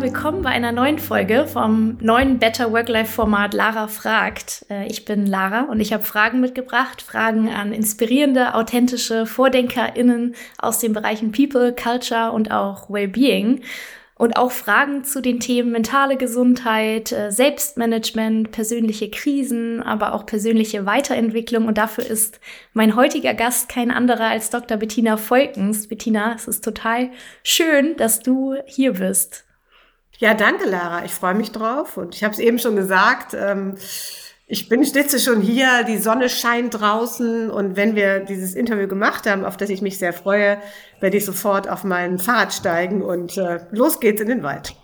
Willkommen bei einer neuen Folge vom neuen Better Work-Life-Format Lara fragt. Äh, ich bin Lara und ich habe Fragen mitgebracht, Fragen an inspirierende, authentische VordenkerInnen aus den Bereichen People, Culture und auch Wellbeing und auch Fragen zu den Themen mentale Gesundheit, äh, Selbstmanagement, persönliche Krisen, aber auch persönliche Weiterentwicklung. Und dafür ist mein heutiger Gast kein anderer als Dr. Bettina Volkens. Bettina, es ist total schön, dass du hier bist. Ja, danke, Lara. Ich freue mich drauf. Und ich habe es eben schon gesagt, ähm, ich bin stütze schon hier, die Sonne scheint draußen und wenn wir dieses Interview gemacht haben, auf das ich mich sehr freue, werde ich sofort auf mein Fahrrad steigen und äh, los geht's in den Wald.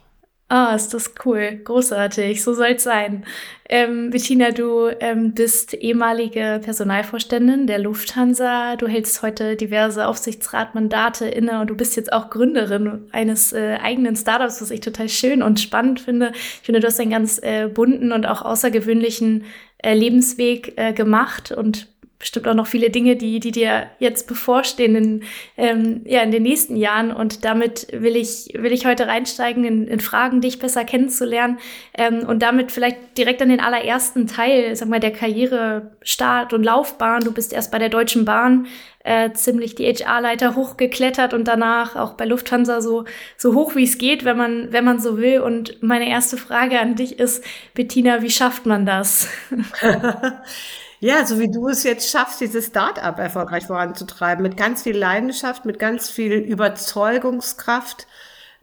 Ah, ist das cool. Großartig. So soll's sein. Ähm, Bettina, du ähm, bist ehemalige Personalvorständin der Lufthansa. Du hältst heute diverse Aufsichtsratmandate inne und du bist jetzt auch Gründerin eines äh, eigenen Startups, was ich total schön und spannend finde. Ich finde, du hast einen ganz äh, bunten und auch außergewöhnlichen äh, Lebensweg äh, gemacht und bestimmt auch noch viele Dinge, die, die dir jetzt bevorstehen in, ähm, ja, in den nächsten Jahren. Und damit will ich, will ich heute reinsteigen in, in Fragen, dich besser kennenzulernen ähm, und damit vielleicht direkt an den allerersten Teil, sag mal, der Karriere, Start und Laufbahn. Du bist erst bei der Deutschen Bahn äh, ziemlich die HR-Leiter hochgeklettert und danach auch bei Lufthansa so, so hoch wie es geht, wenn man, wenn man so will. Und meine erste Frage an dich ist, Bettina, wie schafft man das? Ja, so wie du es jetzt schaffst, dieses Start-up erfolgreich voranzutreiben, mit ganz viel Leidenschaft, mit ganz viel Überzeugungskraft,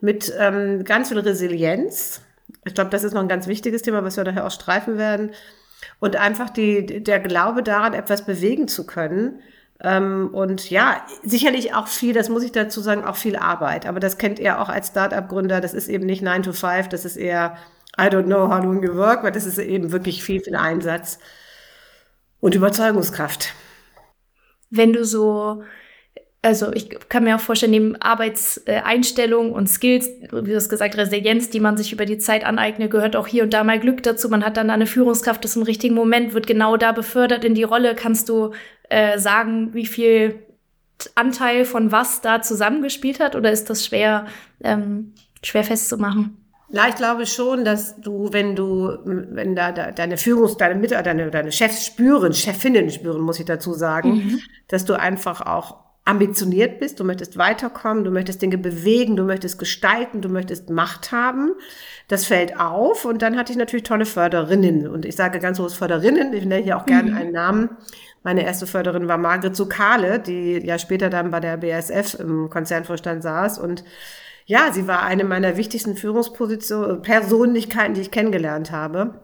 mit ähm, ganz viel Resilienz. Ich glaube, das ist noch ein ganz wichtiges Thema, was wir daher auch streifen werden. Und einfach die, der Glaube daran, etwas bewegen zu können. Ähm, und ja, sicherlich auch viel, das muss ich dazu sagen, auch viel Arbeit. Aber das kennt ihr auch als Start-up-Gründer. Das ist eben nicht 9 to 5, das ist eher I don't know how to work, weil das ist eben wirklich viel, viel Einsatz und Überzeugungskraft. Wenn du so, also ich kann mir auch vorstellen, neben Arbeitseinstellung und Skills, wie du hast gesagt, Resilienz, die man sich über die Zeit aneignet, gehört auch hier und da mal Glück dazu. Man hat dann eine Führungskraft, das im richtigen Moment wird genau da befördert in die Rolle. Kannst du äh, sagen, wie viel Anteil von was da zusammengespielt hat oder ist das schwer, ähm, schwer festzumachen? Ja, ich glaube schon, dass du, wenn du, wenn da, da deine Führungs-, deine Mitarbeiter, deine, deine Chefs spüren, Chefinnen spüren, muss ich dazu sagen, mhm. dass du einfach auch ambitioniert bist, du möchtest weiterkommen, du möchtest Dinge bewegen, du möchtest gestalten, du möchtest Macht haben. Das fällt auf und dann hatte ich natürlich tolle Förderinnen und ich sage ganz groß Förderinnen, ich nenne hier auch gerne mhm. einen Namen. Meine erste Förderin war Margret Zukale, die ja später dann bei der BSF im Konzernvorstand saß und ja, sie war eine meiner wichtigsten Führungspositionen, Persönlichkeiten, die ich kennengelernt habe.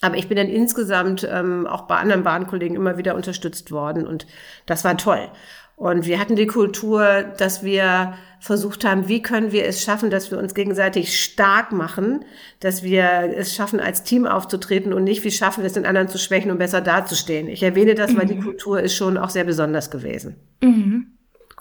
Aber ich bin dann insgesamt ähm, auch bei anderen Bahnkollegen immer wieder unterstützt worden und das war toll. Und wir hatten die Kultur, dass wir versucht haben, wie können wir es schaffen, dass wir uns gegenseitig stark machen, dass wir es schaffen, als Team aufzutreten und nicht, wie schaffen wir es, den anderen zu schwächen und besser dazustehen. Ich erwähne das, mhm. weil die mhm. Kultur ist schon auch sehr besonders gewesen. Mhm.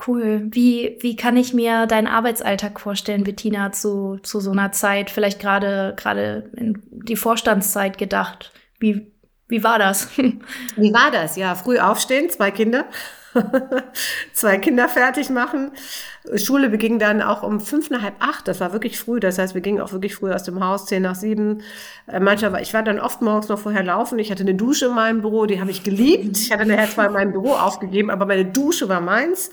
Cool. Wie, wie kann ich mir deinen Arbeitsalltag vorstellen, Bettina, zu, zu so einer Zeit, vielleicht gerade, gerade in die Vorstandszeit gedacht? Wie, wie war das? Wie war das? Ja, früh aufstehen, zwei Kinder. zwei Kinder fertig machen. Schule beging dann auch um fünf nach halb acht. Das war wirklich früh. Das heißt, wir gingen auch wirklich früh aus dem Haus, zehn nach sieben. Äh, manchmal war, ich war dann oft morgens noch vorher laufen. Ich hatte eine Dusche in meinem Büro, die habe ich geliebt. Ich hatte nachher zwar in meinem Büro aufgegeben, aber meine Dusche war meins.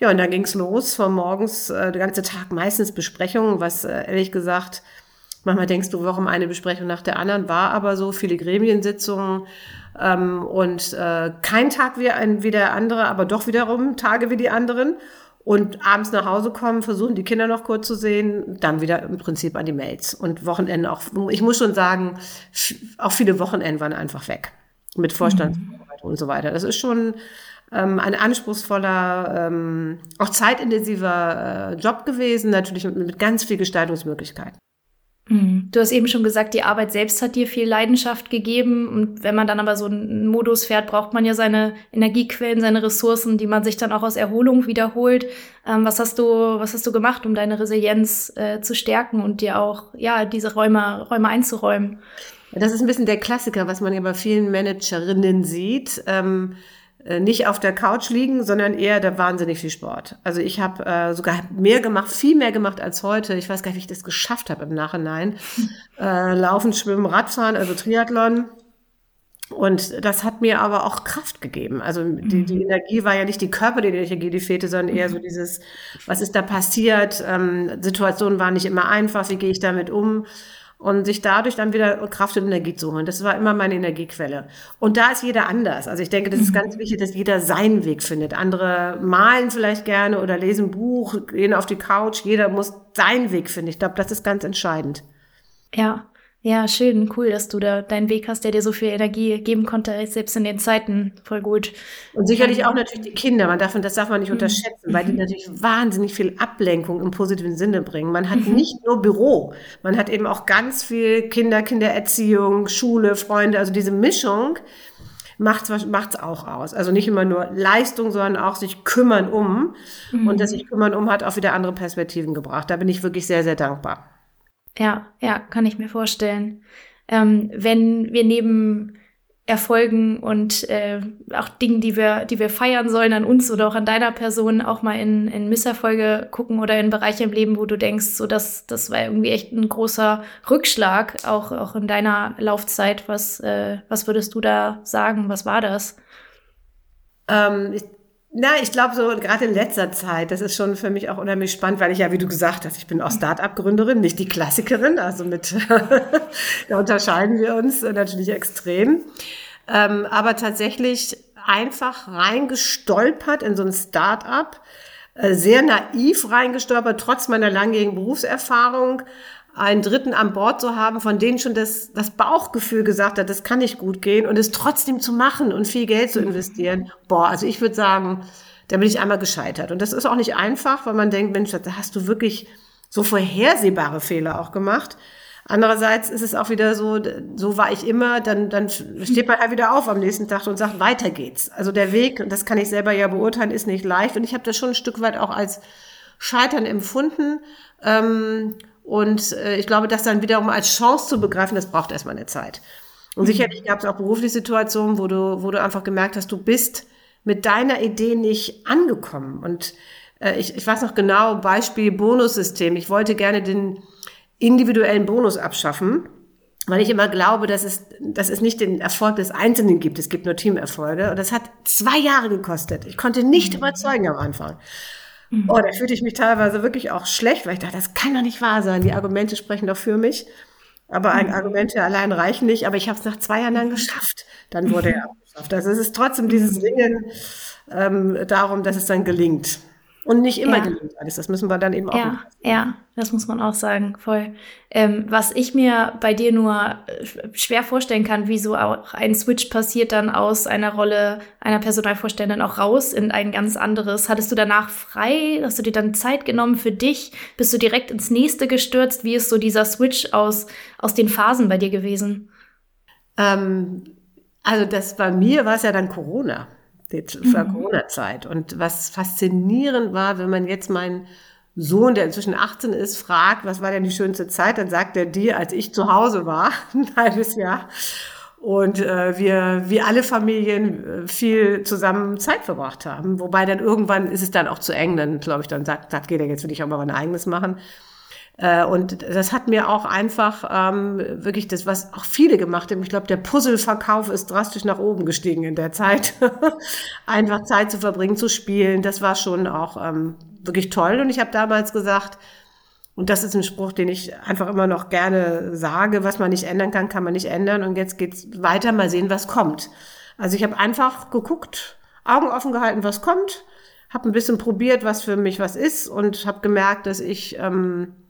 Ja, und dann ging's los, von morgens äh, der ganze Tag meistens Besprechungen, was äh, ehrlich gesagt, manchmal denkst du, warum eine Besprechung nach der anderen war, aber so viele Gremiensitzungen ähm, und äh, kein Tag wie, ein, wie der andere, aber doch wiederum Tage wie die anderen. Und abends nach Hause kommen, versuchen die Kinder noch kurz zu sehen, dann wieder im Prinzip an die Mails. Und Wochenende auch, ich muss schon sagen, auch viele Wochenenden waren einfach weg. Mit Vorstandsarbeit mhm. und so weiter. Das ist schon ähm, ein anspruchsvoller, ähm, auch zeitintensiver äh, Job gewesen, natürlich mit, mit ganz viel Gestaltungsmöglichkeiten. Mhm. Du hast eben schon gesagt, die Arbeit selbst hat dir viel Leidenschaft gegeben. Und wenn man dann aber so einen Modus fährt, braucht man ja seine Energiequellen, seine Ressourcen, die man sich dann auch aus Erholung wiederholt. Ähm, was hast du, was hast du gemacht, um deine Resilienz äh, zu stärken und dir auch, ja, diese Räume, Räume einzuräumen? Das ist ein bisschen der Klassiker, was man ja bei vielen Managerinnen sieht. Ähm, äh, nicht auf der Couch liegen, sondern eher da wahnsinnig viel Sport. Also ich habe äh, sogar mehr gemacht, viel mehr gemacht als heute. Ich weiß gar nicht, wie ich das geschafft habe im Nachhinein. Äh, Laufen, Schwimmen, Radfahren, also Triathlon. Und das hat mir aber auch Kraft gegeben. Also die, die mhm. Energie war ja nicht die körperliche Energie, die fehlte, sondern eher so mhm. dieses, was ist da passiert? Ähm, Situationen waren nicht immer einfach, wie gehe ich damit um? Und sich dadurch dann wieder Kraft und Energie zu holen. Das war immer meine Energiequelle. Und da ist jeder anders. Also ich denke, das ist mhm. ganz wichtig, dass jeder seinen Weg findet. Andere malen vielleicht gerne oder lesen ein Buch, gehen auf die Couch. Jeder muss seinen Weg finden. Ich glaube, das ist ganz entscheidend. Ja, ja, schön, cool, dass du da deinen Weg hast, der dir so viel Energie geben konnte, selbst in den Zeiten. Voll gut. Und sicherlich auch natürlich die Kinder. Man darf, das darf man nicht mhm. unterschätzen, weil die mhm. natürlich wahnsinnig viel Ablenkung im positiven Sinne bringen. Man hat mhm. nicht nur Büro, man hat eben auch ganz viel Kinder, Kindererziehung, Schule, Freunde. Also diese Mischung macht's macht's auch aus. Also nicht immer nur Leistung, sondern auch sich kümmern um. Mhm. Und das sich kümmern um hat auch wieder andere Perspektiven gebracht. Da bin ich wirklich sehr, sehr dankbar. Ja, ja, kann ich mir vorstellen. Ähm, wenn wir neben Erfolgen und äh, auch Dingen, die wir, die wir feiern sollen an uns oder auch an deiner Person, auch mal in, in Misserfolge gucken oder in Bereiche im Leben, wo du denkst, so dass das war irgendwie echt ein großer Rückschlag, auch, auch in deiner Laufzeit. Was, äh, was würdest du da sagen? Was war das? Ähm, ich na, ich glaube so gerade in letzter Zeit, das ist schon für mich auch unheimlich spannend, weil ich ja, wie du gesagt hast, ich bin auch Start-up-Gründerin, nicht die Klassikerin, also mit, da unterscheiden wir uns natürlich extrem. Ähm, aber tatsächlich einfach reingestolpert in so ein Start-up, äh, sehr naiv reingestolpert, trotz meiner langjährigen Berufserfahrung, einen Dritten an Bord zu haben, von denen schon das, das Bauchgefühl gesagt hat, das kann nicht gut gehen und es trotzdem zu machen und viel Geld zu investieren. Boah, also ich würde sagen, da bin ich einmal gescheitert. Und das ist auch nicht einfach, weil man denkt, Mensch, da hast du wirklich so vorhersehbare Fehler auch gemacht. Andererseits ist es auch wieder so, so war ich immer, dann, dann steht man halt wieder auf am nächsten Tag und sagt, weiter geht's. Also der Weg, und das kann ich selber ja beurteilen, ist nicht leicht. Und ich habe das schon ein Stück weit auch als Scheitern empfunden. Ähm, und äh, ich glaube, das dann wiederum als Chance zu begreifen, das braucht erstmal eine Zeit. Und mhm. sicherlich gab es auch berufliche Situationen, wo du, wo du einfach gemerkt hast, du bist mit deiner Idee nicht angekommen. Und äh, ich, ich weiß noch genau, Beispiel Bonussystem. Ich wollte gerne den individuellen Bonus abschaffen, weil ich immer glaube, dass es, dass es nicht den Erfolg des Einzelnen gibt. Es gibt nur Teamerfolge. Und das hat zwei Jahre gekostet. Ich konnte nicht überzeugen am Anfang. Mhm. Oh, da fühlte ich mich teilweise wirklich auch schlecht, weil ich dachte, das kann doch nicht wahr sein. Die Argumente sprechen doch für mich. Aber mhm. Argumente allein reichen nicht. Aber ich habe es nach zwei Jahren dann mhm. geschafft. Dann wurde er abgeschafft. Also es ist trotzdem dieses Ringen ähm, darum, dass es dann gelingt. Und nicht immer ja. gelingt alles. Das müssen wir dann eben auch. Ja, ja, das muss man auch sagen, voll. Ähm, was ich mir bei dir nur äh, schwer vorstellen kann, wie so auch ein Switch passiert dann aus einer Rolle einer Personalvorständin auch raus in ein ganz anderes. Hattest du danach frei? Hast du dir dann Zeit genommen für dich? Bist du direkt ins nächste gestürzt? Wie ist so dieser Switch aus, aus den Phasen bei dir gewesen? Ähm, also das bei mir war es ja dann Corona die mhm. Corona-Zeit. Und was faszinierend war, wenn man jetzt meinen Sohn, der inzwischen 18 ist, fragt, was war denn die schönste Zeit, dann sagt er dir, als ich zu Hause war, ein halbes Jahr. Und äh, wir, wie alle Familien, äh, viel zusammen Zeit verbracht haben. Wobei dann irgendwann ist es dann auch zu eng, dann glaube ich, dann sagt, sagt jeder, jetzt will ich auch mal mein eigenes machen. Äh, und das hat mir auch einfach ähm, wirklich das, was auch viele gemacht haben. Ich glaube, der Puzzleverkauf ist drastisch nach oben gestiegen in der Zeit. einfach Zeit zu verbringen, zu spielen, das war schon auch ähm, wirklich toll. Und ich habe damals gesagt, und das ist ein Spruch, den ich einfach immer noch gerne sage, was man nicht ändern kann, kann man nicht ändern. Und jetzt geht's weiter, mal sehen, was kommt. Also ich habe einfach geguckt, Augen offen gehalten, was kommt, habe ein bisschen probiert, was für mich was ist und habe gemerkt, dass ich ähm, äh,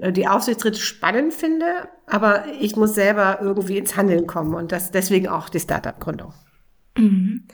die Aufsichtsräte spannend finde, aber ich muss selber irgendwie ins Handeln kommen und das deswegen auch die Startup-Gründung. Mhm.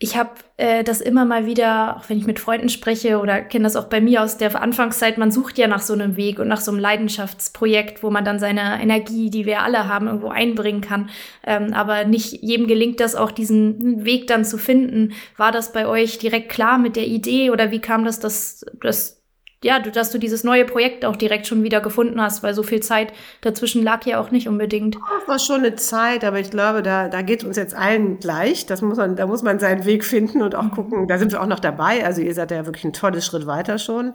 Ich habe äh, das immer mal wieder, auch wenn ich mit Freunden spreche oder kenne das auch bei mir aus der Anfangszeit, man sucht ja nach so einem Weg und nach so einem Leidenschaftsprojekt, wo man dann seine Energie, die wir alle haben, irgendwo einbringen kann. Ähm, aber nicht jedem gelingt das auch, diesen Weg dann zu finden. War das bei euch direkt klar mit der Idee oder wie kam das, dass, dass ja, du, dass du dieses neue Projekt auch direkt schon wieder gefunden hast, weil so viel Zeit dazwischen lag ja auch nicht unbedingt. Das war schon eine Zeit, aber ich glaube, da, da geht uns jetzt allen gleich. Das muss man, da muss man seinen Weg finden und auch gucken. Da sind wir auch noch dabei. Also ihr seid ja wirklich ein tolles Schritt weiter schon.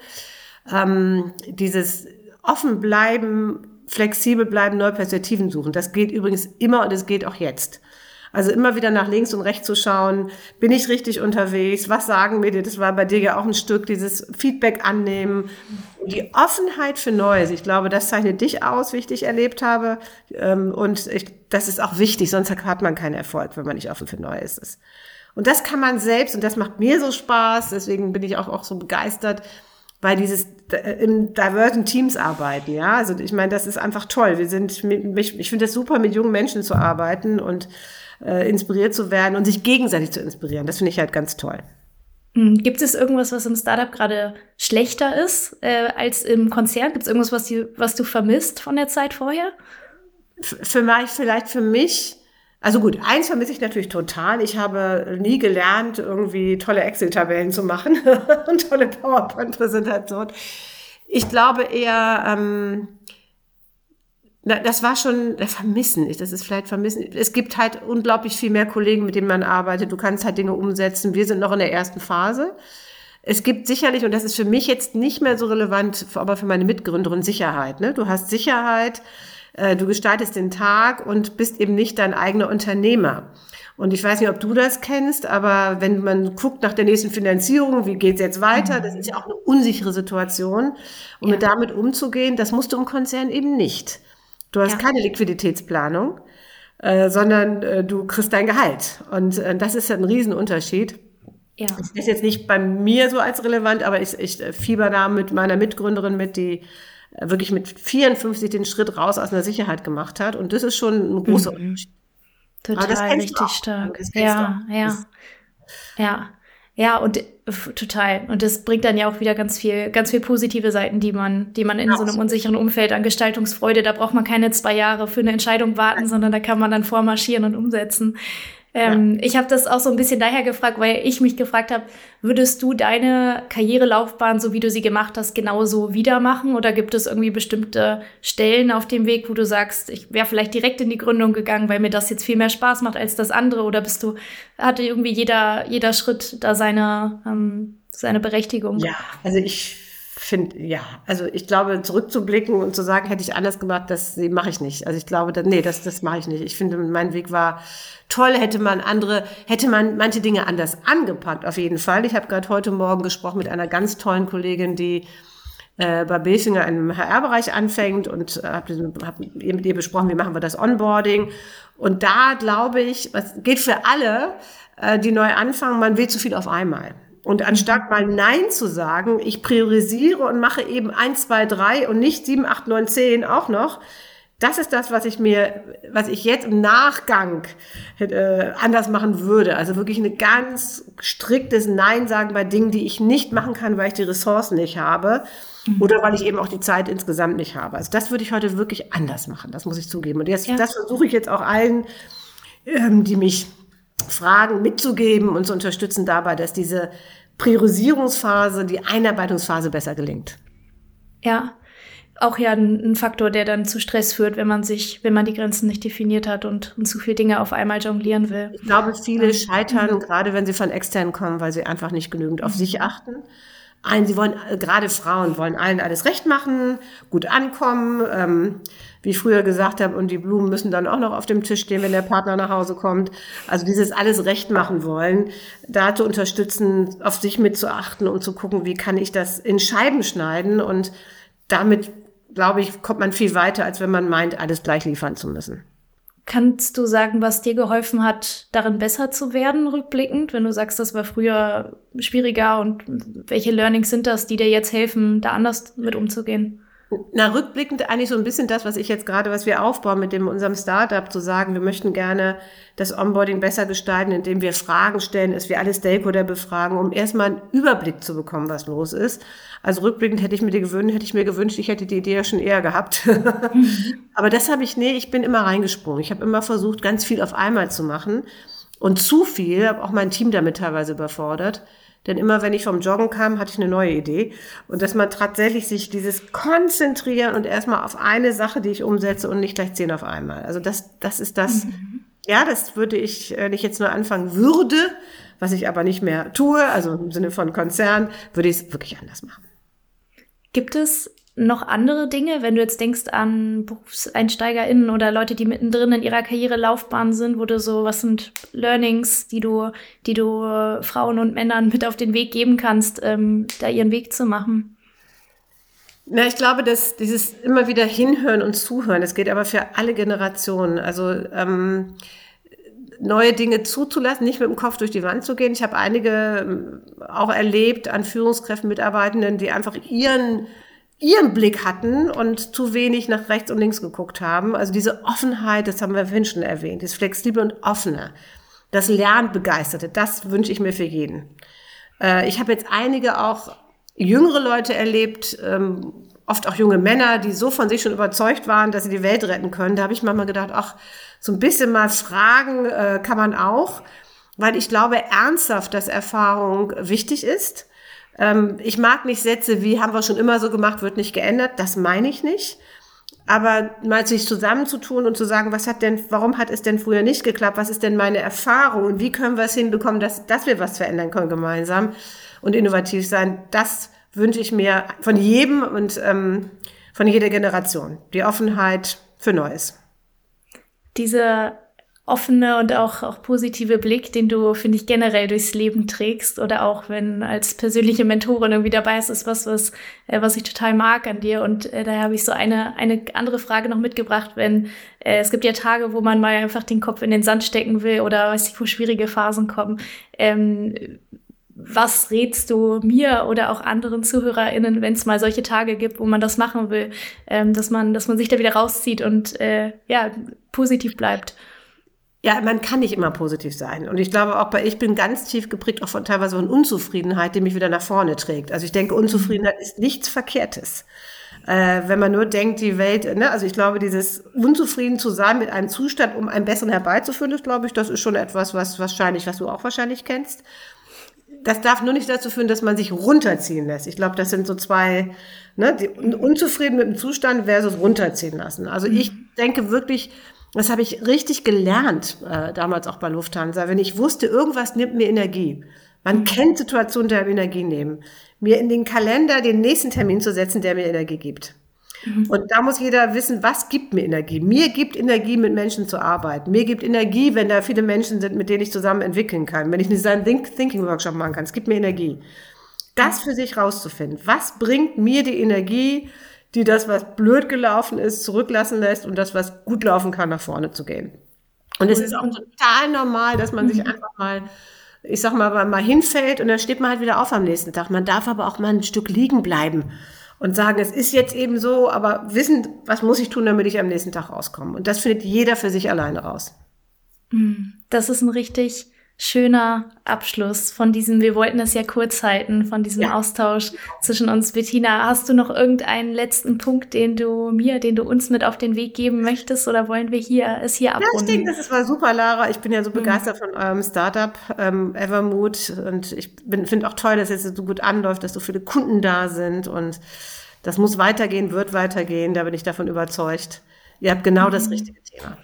Ähm, dieses offen bleiben, flexibel bleiben, neue Perspektiven suchen. Das geht übrigens immer und es geht auch jetzt. Also immer wieder nach links und rechts zu schauen, bin ich richtig unterwegs, was sagen mir die, das war bei dir ja auch ein Stück, dieses Feedback annehmen, die Offenheit für Neues. Ich glaube, das zeichnet dich aus, wie ich dich erlebt habe. Ähm, und ich, das ist auch wichtig, sonst hat man keinen Erfolg, wenn man nicht offen für Neues ist. Und das kann man selbst, und das macht mir so Spaß, deswegen bin ich auch, auch so begeistert, weil dieses äh, in diversen Teams arbeiten, ja. Also ich meine, das ist einfach toll. Wir sind, ich, finde es super, mit jungen Menschen zu arbeiten und äh, inspiriert zu werden und sich gegenseitig zu inspirieren. Das finde ich halt ganz toll. Hm, gibt es irgendwas, was im Startup gerade schlechter ist äh, als im Konzern? Gibt es irgendwas, was, die, was du vermisst von der Zeit vorher? Für mich, vielleicht für mich, also gut, eins vermisse ich natürlich total. Ich habe nie gelernt, irgendwie tolle Excel-Tabellen zu machen und tolle PowerPoint-Präsentationen. Ich glaube eher, ähm, das war schon Vermissen. Das ist vielleicht Vermissen. Es gibt halt unglaublich viel mehr Kollegen, mit denen man arbeitet. Du kannst halt Dinge umsetzen. Wir sind noch in der ersten Phase. Es gibt sicherlich, und das ist für mich jetzt nicht mehr so relevant, aber für meine Mitgründerin Sicherheit. Ne? Du hast Sicherheit, äh, du gestaltest den Tag und bist eben nicht dein eigener Unternehmer. Und ich weiß nicht, ob du das kennst, aber wenn man guckt nach der nächsten Finanzierung, wie geht's jetzt weiter, das ist ja auch eine unsichere Situation. Und ja. mit damit umzugehen, das musst du im Konzern eben nicht. Du hast ja. keine Liquiditätsplanung, äh, sondern äh, du kriegst dein Gehalt. Und äh, das ist ja ein Riesenunterschied. Ja. Das ist jetzt nicht bei mir so als relevant, aber ich, ich fieber da mit meiner Mitgründerin mit, die wirklich mit 54 den Schritt raus aus einer Sicherheit gemacht hat. Und das ist schon ein großer mhm. Unterschied. Total richtig stark. Ja, ja. Ja. Ja, und total. Und das bringt dann ja auch wieder ganz viel, ganz viel positive Seiten, die man, die man in so einem unsicheren Umfeld an Gestaltungsfreude, da braucht man keine zwei Jahre für eine Entscheidung warten, sondern da kann man dann vormarschieren und umsetzen. Ähm, ja. Ich habe das auch so ein bisschen daher gefragt, weil ich mich gefragt habe, würdest du deine Karrierelaufbahn, so wie du sie gemacht hast, genauso wieder machen? Oder gibt es irgendwie bestimmte Stellen auf dem Weg, wo du sagst, ich wäre vielleicht direkt in die Gründung gegangen, weil mir das jetzt viel mehr Spaß macht als das andere? Oder bist du, hatte irgendwie jeder, jeder Schritt da seine, ähm, seine Berechtigung? Ja, also ich finde, ja, also ich glaube, zurückzublicken und zu sagen, hätte ich anders gemacht, das mache ich nicht. Also ich glaube, da, nee, das, das mache ich nicht. Ich finde, mein Weg war toll, hätte man andere, hätte man manche Dinge anders angepackt, auf jeden Fall. Ich habe gerade heute Morgen gesprochen mit einer ganz tollen Kollegin, die äh, bei Bilfinger im HR-Bereich anfängt und äh, habe hab mit ihr besprochen, wie machen wir das Onboarding. Und da glaube ich, was geht für alle, äh, die neu anfangen, man will zu viel auf einmal. Und anstatt mal Nein zu sagen, ich priorisiere und mache eben eins, zwei, drei und nicht sieben, acht, neun, zehn auch noch, das ist das, was ich mir, was ich jetzt im Nachgang äh, anders machen würde. Also wirklich ein ganz striktes Nein sagen bei Dingen, die ich nicht machen kann, weil ich die Ressourcen nicht habe mhm. oder weil ich eben auch die Zeit insgesamt nicht habe. Also das würde ich heute wirklich anders machen. Das muss ich zugeben. Und jetzt, ja. das versuche ich jetzt auch allen, ähm, die mich fragen, mitzugeben und zu unterstützen dabei, dass diese Priorisierungsphase, die Einarbeitungsphase besser gelingt. Ja, auch ja ein, ein, Faktor, der dann zu Stress führt, wenn man sich, wenn man die Grenzen nicht definiert hat und, und zu viele Dinge auf einmal jonglieren will. Ich glaube, viele scheitern, mhm. gerade wenn sie von extern kommen, weil sie einfach nicht genügend auf mhm. sich achten. Ein, sie wollen, äh, gerade Frauen wollen allen alles recht machen, gut ankommen, ähm, wie ich früher gesagt habe, und die Blumen müssen dann auch noch auf dem Tisch stehen, wenn der Partner nach Hause kommt. Also dieses alles recht machen wollen, da zu unterstützen, auf sich mitzuachten und zu gucken, wie kann ich das in Scheiben schneiden und damit glaube ich, kommt man viel weiter, als wenn man meint, alles gleich liefern zu müssen. Kannst du sagen, was dir geholfen hat, darin besser zu werden, rückblickend, wenn du sagst, das war früher schwieriger und welche Learnings sind das, die dir jetzt helfen, da anders mit umzugehen? Na, rückblickend eigentlich so ein bisschen das, was ich jetzt gerade, was wir aufbauen mit dem unserem Startup, zu sagen, wir möchten gerne das Onboarding besser gestalten, indem wir Fragen stellen, dass wir alle Stakeholder befragen, um erstmal einen Überblick zu bekommen, was los ist. Also rückblickend hätte ich mir die gewünscht, hätte ich mir gewünscht, ich hätte die Idee ja schon eher gehabt. Aber das habe ich, nee, ich bin immer reingesprungen. Ich habe immer versucht, ganz viel auf einmal zu machen. und zu viel, habe auch mein Team damit teilweise überfordert. Denn immer wenn ich vom Joggen kam, hatte ich eine neue Idee. Und dass man tatsächlich sich dieses konzentrieren und erstmal auf eine Sache, die ich umsetze und nicht gleich zehn auf einmal. Also das, das ist das, mhm. ja, das würde ich, wenn ich jetzt nur anfangen würde, was ich aber nicht mehr tue, also im Sinne von Konzern, würde ich es wirklich anders machen. Gibt es noch andere Dinge, wenn du jetzt denkst an BerufseinsteigerInnen oder Leute, die mittendrin in ihrer Karrierelaufbahn sind, wo du so, was sind Learnings, die du, die du äh, Frauen und Männern mit auf den Weg geben kannst, ähm, da ihren Weg zu machen? Na, ich glaube, dass dieses immer wieder hinhören und zuhören, das geht aber für alle Generationen. Also ähm, neue Dinge zuzulassen, nicht mit dem Kopf durch die Wand zu gehen. Ich habe einige ähm, auch erlebt an Führungskräften, Mitarbeitenden, die einfach ihren ihren Blick hatten und zu wenig nach rechts und links geguckt haben. Also diese Offenheit, das haben wir vorhin schon erwähnt, das Flexible und Offene, das Lernbegeisterte, das wünsche ich mir für jeden. Äh, ich habe jetzt einige auch jüngere Leute erlebt, ähm, oft auch junge Männer, die so von sich schon überzeugt waren, dass sie die Welt retten können. Da habe ich manchmal gedacht, ach, so ein bisschen mal fragen äh, kann man auch, weil ich glaube ernsthaft, dass Erfahrung wichtig ist ähm, ich mag nicht Sätze wie haben wir schon immer so gemacht, wird nicht geändert. Das meine ich nicht. Aber mal sich zusammenzutun und zu sagen, was hat denn, warum hat es denn früher nicht geklappt? Was ist denn meine Erfahrung? Und wie können wir es hinbekommen, dass, dass wir was verändern können gemeinsam und innovativ sein? Das wünsche ich mir von jedem und ähm, von jeder Generation. Die Offenheit für Neues. Diese offene und auch, auch positive Blick, den du, finde ich, generell durchs Leben trägst oder auch wenn als persönliche Mentorin irgendwie dabei ist, ist was, was, äh, was ich total mag an dir. Und äh, daher habe ich so eine, eine andere Frage noch mitgebracht, wenn äh, es gibt ja Tage, wo man mal einfach den Kopf in den Sand stecken will oder weiß ich, wo schwierige Phasen kommen. Ähm, was rätst du mir oder auch anderen ZuhörerInnen, wenn es mal solche Tage gibt, wo man das machen will, ähm, dass man, dass man sich da wieder rauszieht und äh, ja, positiv bleibt? Ja, man kann nicht immer positiv sein. Und ich glaube auch bei, ich bin ganz tief geprägt auch von teilweise von Unzufriedenheit, die mich wieder nach vorne trägt. Also ich denke, Unzufriedenheit ist nichts Verkehrtes. Äh, wenn man nur denkt, die Welt, ne, also ich glaube, dieses unzufrieden zu sein mit einem Zustand, um einen besseren herbeizuführen, das glaube ich, das ist schon etwas, was wahrscheinlich, was du auch wahrscheinlich kennst. Das darf nur nicht dazu führen, dass man sich runterziehen lässt. Ich glaube, das sind so zwei, ne, die, unzufrieden mit dem Zustand versus runterziehen lassen. Also ich denke wirklich, das habe ich richtig gelernt, äh, damals auch bei Lufthansa, wenn ich wusste, irgendwas nimmt mir Energie. Man mhm. kennt Situationen, die einem Energie nehmen. Mir in den Kalender den nächsten Termin zu setzen, der mir Energie gibt. Mhm. Und da muss jeder wissen, was gibt mir Energie? Mir gibt Energie, mit Menschen zu arbeiten. Mir gibt Energie, wenn da viele Menschen sind, mit denen ich zusammen entwickeln kann. Wenn ich einen Design Thinking Workshop machen kann. Es gibt mir Energie. Das für sich rauszufinden. Was bringt mir die Energie, die das, was blöd gelaufen ist, zurücklassen lässt und das, was gut laufen kann, nach vorne zu gehen. Und es ist auch total normal, dass man sich mhm. einfach mal, ich sag mal, mal hinfällt und dann steht man halt wieder auf am nächsten Tag. Man darf aber auch mal ein Stück liegen bleiben und sagen, es ist jetzt eben so, aber wissen, was muss ich tun, damit ich am nächsten Tag rauskomme. Und das findet jeder für sich alleine raus. Mhm. Das ist ein richtig schöner Abschluss von diesem, wir wollten es ja kurz halten, von diesem ja. Austausch zwischen uns. Bettina, hast du noch irgendeinen letzten Punkt, den du mir, den du uns mit auf den Weg geben möchtest oder wollen wir hier es hier abrunden? Ja, ich denke, das war super, Lara. Ich bin ja so mhm. begeistert mhm. von eurem Startup ähm, Evermood und ich finde auch toll, dass es so gut anläuft, dass so viele Kunden da sind und das muss weitergehen, wird weitergehen, da bin ich davon überzeugt. Ihr habt genau mhm. das richtige Thema.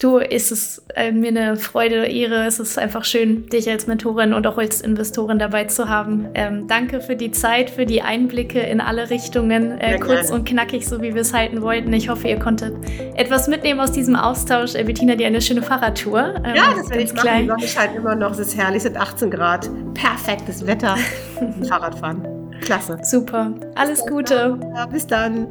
Du, ist es äh, mir eine Freude, Ehre. Es ist einfach schön, dich als Mentorin und auch als Investorin dabei zu haben. Ähm, danke für die Zeit, für die Einblicke in alle Richtungen, äh, kurz und knackig, so wie wir es halten wollten. Ich hoffe, ihr konntet etwas mitnehmen aus diesem Austausch. Äh, Bettina, dir eine schöne Fahrradtour. Ähm, ja, das werde ich machen. Die Sonne scheint immer noch, es ist herrlich, es sind 18 Grad. Perfektes Wetter. Fahrradfahren. Klasse. Super. Alles Gute. Ja, bis dann.